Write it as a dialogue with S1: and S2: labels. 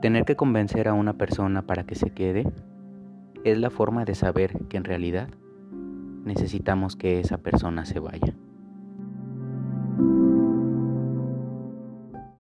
S1: Tener que convencer a una persona para que se quede es la forma de saber que en realidad necesitamos que esa persona se vaya.